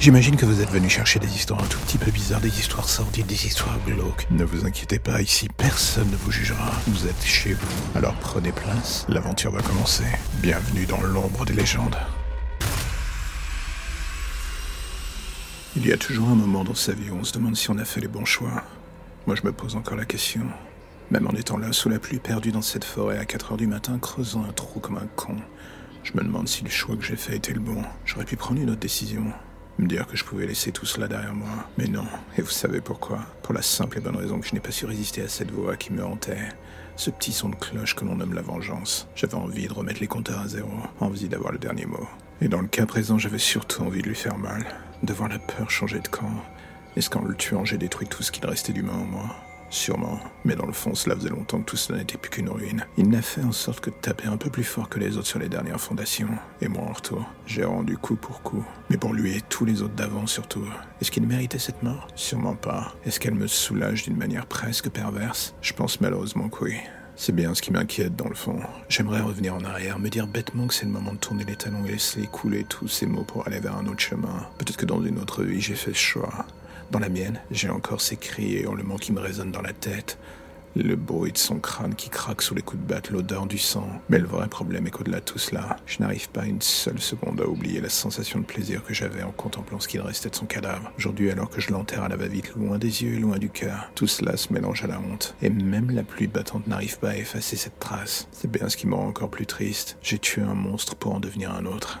J'imagine que vous êtes venu chercher des histoires un tout petit peu bizarres, des histoires sordides, des histoires glauques. Ne vous inquiétez pas, ici personne ne vous jugera. Vous êtes chez vous. Alors prenez place, l'aventure va commencer. Bienvenue dans l'ombre des légendes. Il y a toujours un moment dans sa vie où on se demande si on a fait les bons choix. Moi je me pose encore la question. Même en étant là, sous la pluie, perdu dans cette forêt à 4 heures du matin, creusant un trou comme un con, je me demande si le choix que j'ai fait était le bon. J'aurais pu prendre une autre décision. Me dire que je pouvais laisser tout cela derrière moi. Mais non. Et vous savez pourquoi? Pour la simple et bonne raison que je n'ai pas su résister à cette voix qui me hantait. Ce petit son de cloche que l'on nomme la vengeance. J'avais envie de remettre les compteurs à zéro. Envie d'avoir le dernier mot. Et dans le cas présent, j'avais surtout envie de lui faire mal. De voir la peur changer de camp. Est-ce qu'en le tuant, j'ai détruit tout ce qu'il restait d'humain en moi Sûrement, mais dans le fond, cela faisait longtemps que tout cela n'était plus qu'une ruine. Il n'a fait en sorte que de taper un peu plus fort que les autres sur les dernières fondations. Et moi, en retour, j'ai rendu coup pour coup. Mais pour lui et tous les autres d'avant, surtout. Est-ce qu'il méritait cette mort? Sûrement pas. Est-ce qu'elle me soulage d'une manière presque perverse? Je pense malheureusement que oui. C'est bien ce qui m'inquiète dans le fond. J'aimerais revenir en arrière, me dire bêtement que c'est le moment de tourner les talons et laisser couler tous ces mots pour aller vers un autre chemin. Peut-être que dans une autre vie, j'ai fait ce choix. Dans la mienne, j'ai encore ces cris et hurlements qui me résonnent dans la tête. Le bruit de son crâne qui craque sous les coups de batte, l'odeur du sang. Mais le vrai problème est qu'au-delà de tout cela, je n'arrive pas une seule seconde à oublier la sensation de plaisir que j'avais en contemplant ce qu'il restait de son cadavre. Aujourd'hui, alors que je l'enterre à la va-vite, loin des yeux et loin du cœur, tout cela se mélange à la honte. Et même la pluie battante n'arrive pas à effacer cette trace. C'est bien ce qui me rend encore plus triste. J'ai tué un monstre pour en devenir un autre.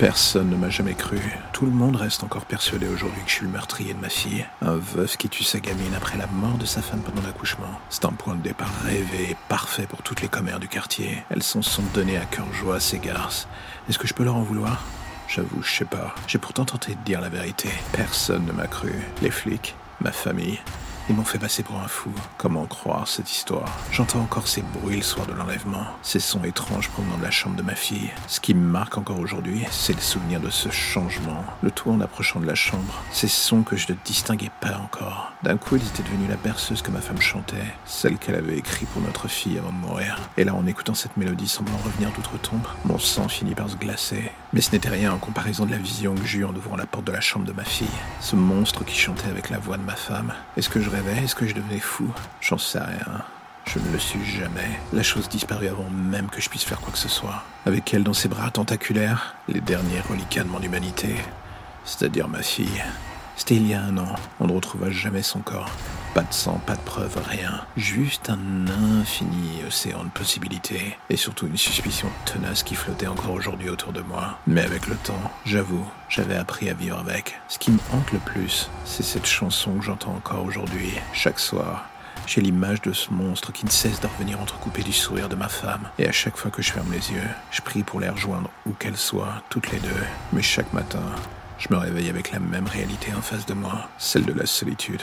Personne ne m'a jamais cru. Tout le monde reste encore persuadé aujourd'hui que je suis le meurtrier de ma fille. Un veuf qui tue sa gamine après la mort de sa femme pendant l'accouchement. C'est un point de départ rêvé et parfait pour toutes les commères du quartier. Elles s'en sont données à cœur joie à ces garces. Est-ce que je peux leur en vouloir? J'avoue, je sais pas. J'ai pourtant tenté de dire la vérité. Personne ne m'a cru. Les flics, ma famille, ils m'ont fait passer pour un fou. Comment croire cette histoire? J'entends encore ces bruits le soir de l'enlèvement, ces sons étranges provenant de la chambre de ma fille. Ce qui me marque encore aujourd'hui, c'est le souvenir de ce changement. Le tout en approchant de la chambre. Ces sons que je ne distinguais pas encore. D'un coup, ils étaient devenus la berceuse que ma femme chantait, celle qu'elle avait écrite pour notre fille avant de mourir. Et là, en écoutant cette mélodie semblant revenir d'outre-tombe, mon sang finit par se glacer. Mais ce n'était rien en comparaison de la vision que j'eus en ouvrant la porte de la chambre de ma fille. Ce monstre qui chantait avec la voix de ma femme. Est-ce que je est-ce que je devenais fou? J'en sais rien. Je ne le suis jamais. La chose disparut avant même que je puisse faire quoi que ce soit. Avec elle dans ses bras tentaculaires, les derniers reliquats de mon humanité. C'est-à-dire ma fille. C'était il y a un an. On ne retrouva jamais son corps. Pas de sang, pas de preuves, rien. Juste un infini océan de possibilités. Et surtout une suspicion tenace qui flottait encore aujourd'hui autour de moi. Mais avec le temps, j'avoue, j'avais appris à vivre avec. Ce qui me hante le plus, c'est cette chanson que j'entends encore aujourd'hui, chaque soir. J'ai l'image de ce monstre qui ne cesse de revenir entrecoupé du sourire de ma femme. Et à chaque fois que je ferme les yeux, je prie pour les rejoindre où qu'elles soient, toutes les deux. Mais chaque matin, je me réveille avec la même réalité en face de moi, celle de la solitude.